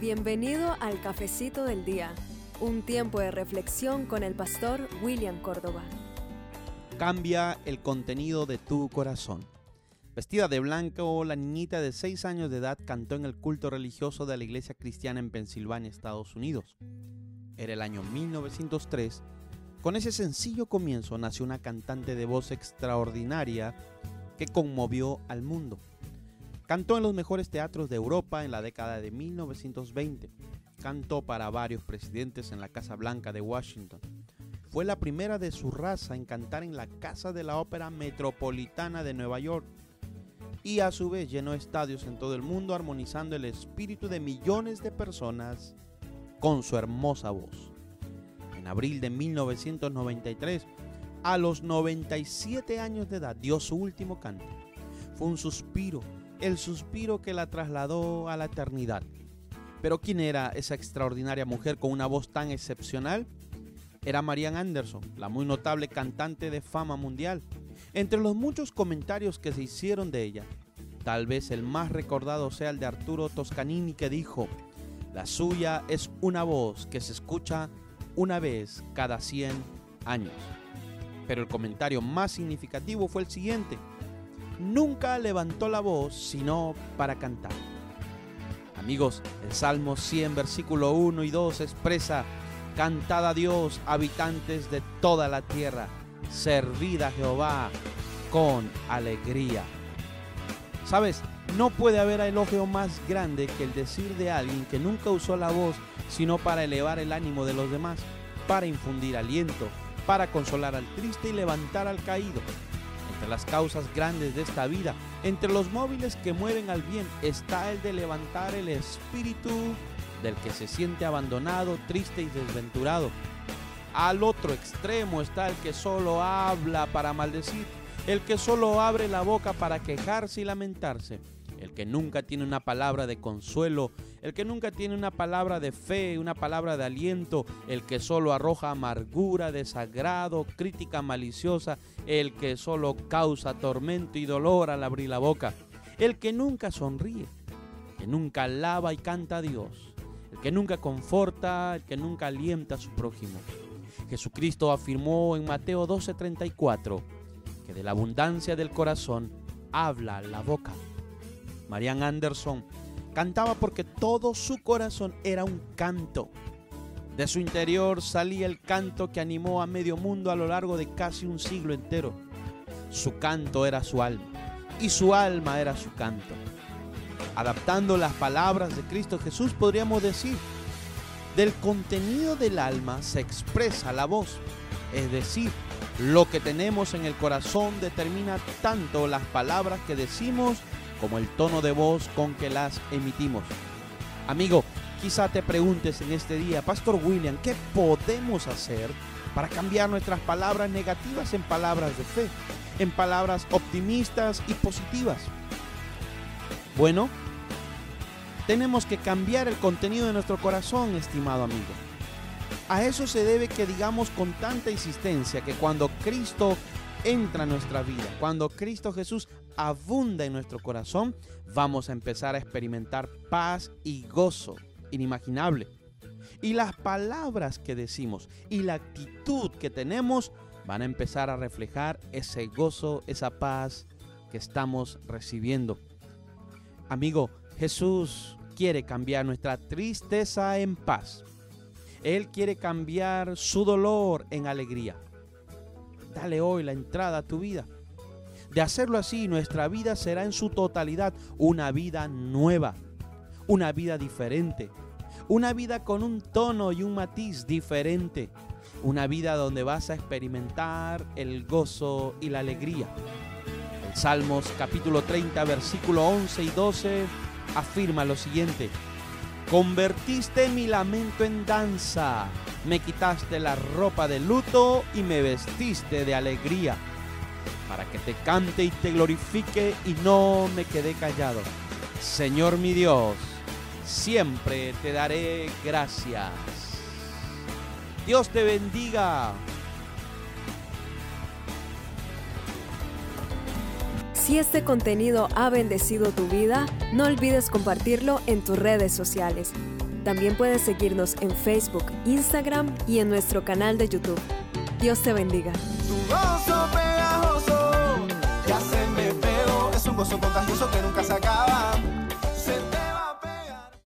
Bienvenido al Cafecito del Día, un tiempo de reflexión con el pastor William Córdoba. Cambia el contenido de tu corazón. Vestida de blanco, la niñita de 6 años de edad cantó en el culto religioso de la iglesia cristiana en Pensilvania, Estados Unidos. Era el año 1903. Con ese sencillo comienzo nació una cantante de voz extraordinaria que conmovió al mundo. Cantó en los mejores teatros de Europa en la década de 1920. Cantó para varios presidentes en la Casa Blanca de Washington. Fue la primera de su raza en cantar en la Casa de la Ópera Metropolitana de Nueva York. Y a su vez llenó estadios en todo el mundo armonizando el espíritu de millones de personas con su hermosa voz. En abril de 1993, a los 97 años de edad, dio su último canto. Fue un suspiro el suspiro que la trasladó a la eternidad. Pero ¿quién era esa extraordinaria mujer con una voz tan excepcional? Era Marianne Anderson, la muy notable cantante de fama mundial. Entre los muchos comentarios que se hicieron de ella, tal vez el más recordado sea el de Arturo Toscanini que dijo, la suya es una voz que se escucha una vez cada 100 años. Pero el comentario más significativo fue el siguiente nunca levantó la voz sino para cantar. Amigos, el Salmo 100, versículo 1 y 2 expresa, Cantad a Dios, habitantes de toda la tierra, servid a Jehová con alegría. Sabes, no puede haber elogio más grande que el decir de alguien que nunca usó la voz sino para elevar el ánimo de los demás, para infundir aliento, para consolar al triste y levantar al caído, entre las causas grandes de esta vida, entre los móviles que mueven al bien, está el de levantar el espíritu del que se siente abandonado, triste y desventurado. Al otro extremo está el que solo habla para maldecir, el que solo abre la boca para quejarse y lamentarse el que nunca tiene una palabra de consuelo, el que nunca tiene una palabra de fe, una palabra de aliento, el que solo arroja amargura, desagrado, crítica maliciosa, el que solo causa tormento y dolor al abrir la boca, el que nunca sonríe, el que nunca alaba y canta a Dios, el que nunca conforta, el que nunca alienta a su prójimo. Jesucristo afirmó en Mateo 12:34 que de la abundancia del corazón habla la boca. Marian Anderson, cantaba porque todo su corazón era un canto. De su interior salía el canto que animó a medio mundo a lo largo de casi un siglo entero. Su canto era su alma y su alma era su canto. Adaptando las palabras de Cristo Jesús podríamos decir, del contenido del alma se expresa la voz, es decir, lo que tenemos en el corazón determina tanto las palabras que decimos como el tono de voz con que las emitimos. Amigo, quizá te preguntes en este día, Pastor William, ¿qué podemos hacer para cambiar nuestras palabras negativas en palabras de fe, en palabras optimistas y positivas? Bueno, tenemos que cambiar el contenido de nuestro corazón, estimado amigo. A eso se debe que digamos con tanta insistencia que cuando Cristo entra en nuestra vida, cuando Cristo Jesús abunda en nuestro corazón, vamos a empezar a experimentar paz y gozo inimaginable. Y las palabras que decimos y la actitud que tenemos van a empezar a reflejar ese gozo, esa paz que estamos recibiendo. Amigo, Jesús quiere cambiar nuestra tristeza en paz. Él quiere cambiar su dolor en alegría. Dale hoy la entrada a tu vida. De hacerlo así, nuestra vida será en su totalidad una vida nueva, una vida diferente, una vida con un tono y un matiz diferente, una vida donde vas a experimentar el gozo y la alegría. El Salmos capítulo 30, versículo 11 y 12 afirma lo siguiente. Convertiste mi lamento en danza, me quitaste la ropa de luto y me vestiste de alegría, para que te cante y te glorifique y no me quedé callado. Señor mi Dios, siempre te daré gracias. Dios te bendiga. Si este contenido ha bendecido tu vida, no olvides compartirlo en tus redes sociales. También puedes seguirnos en Facebook, Instagram y en nuestro canal de YouTube. Dios te bendiga. Tu gozo pegajoso ya se me. Es un gozo contagioso que nunca se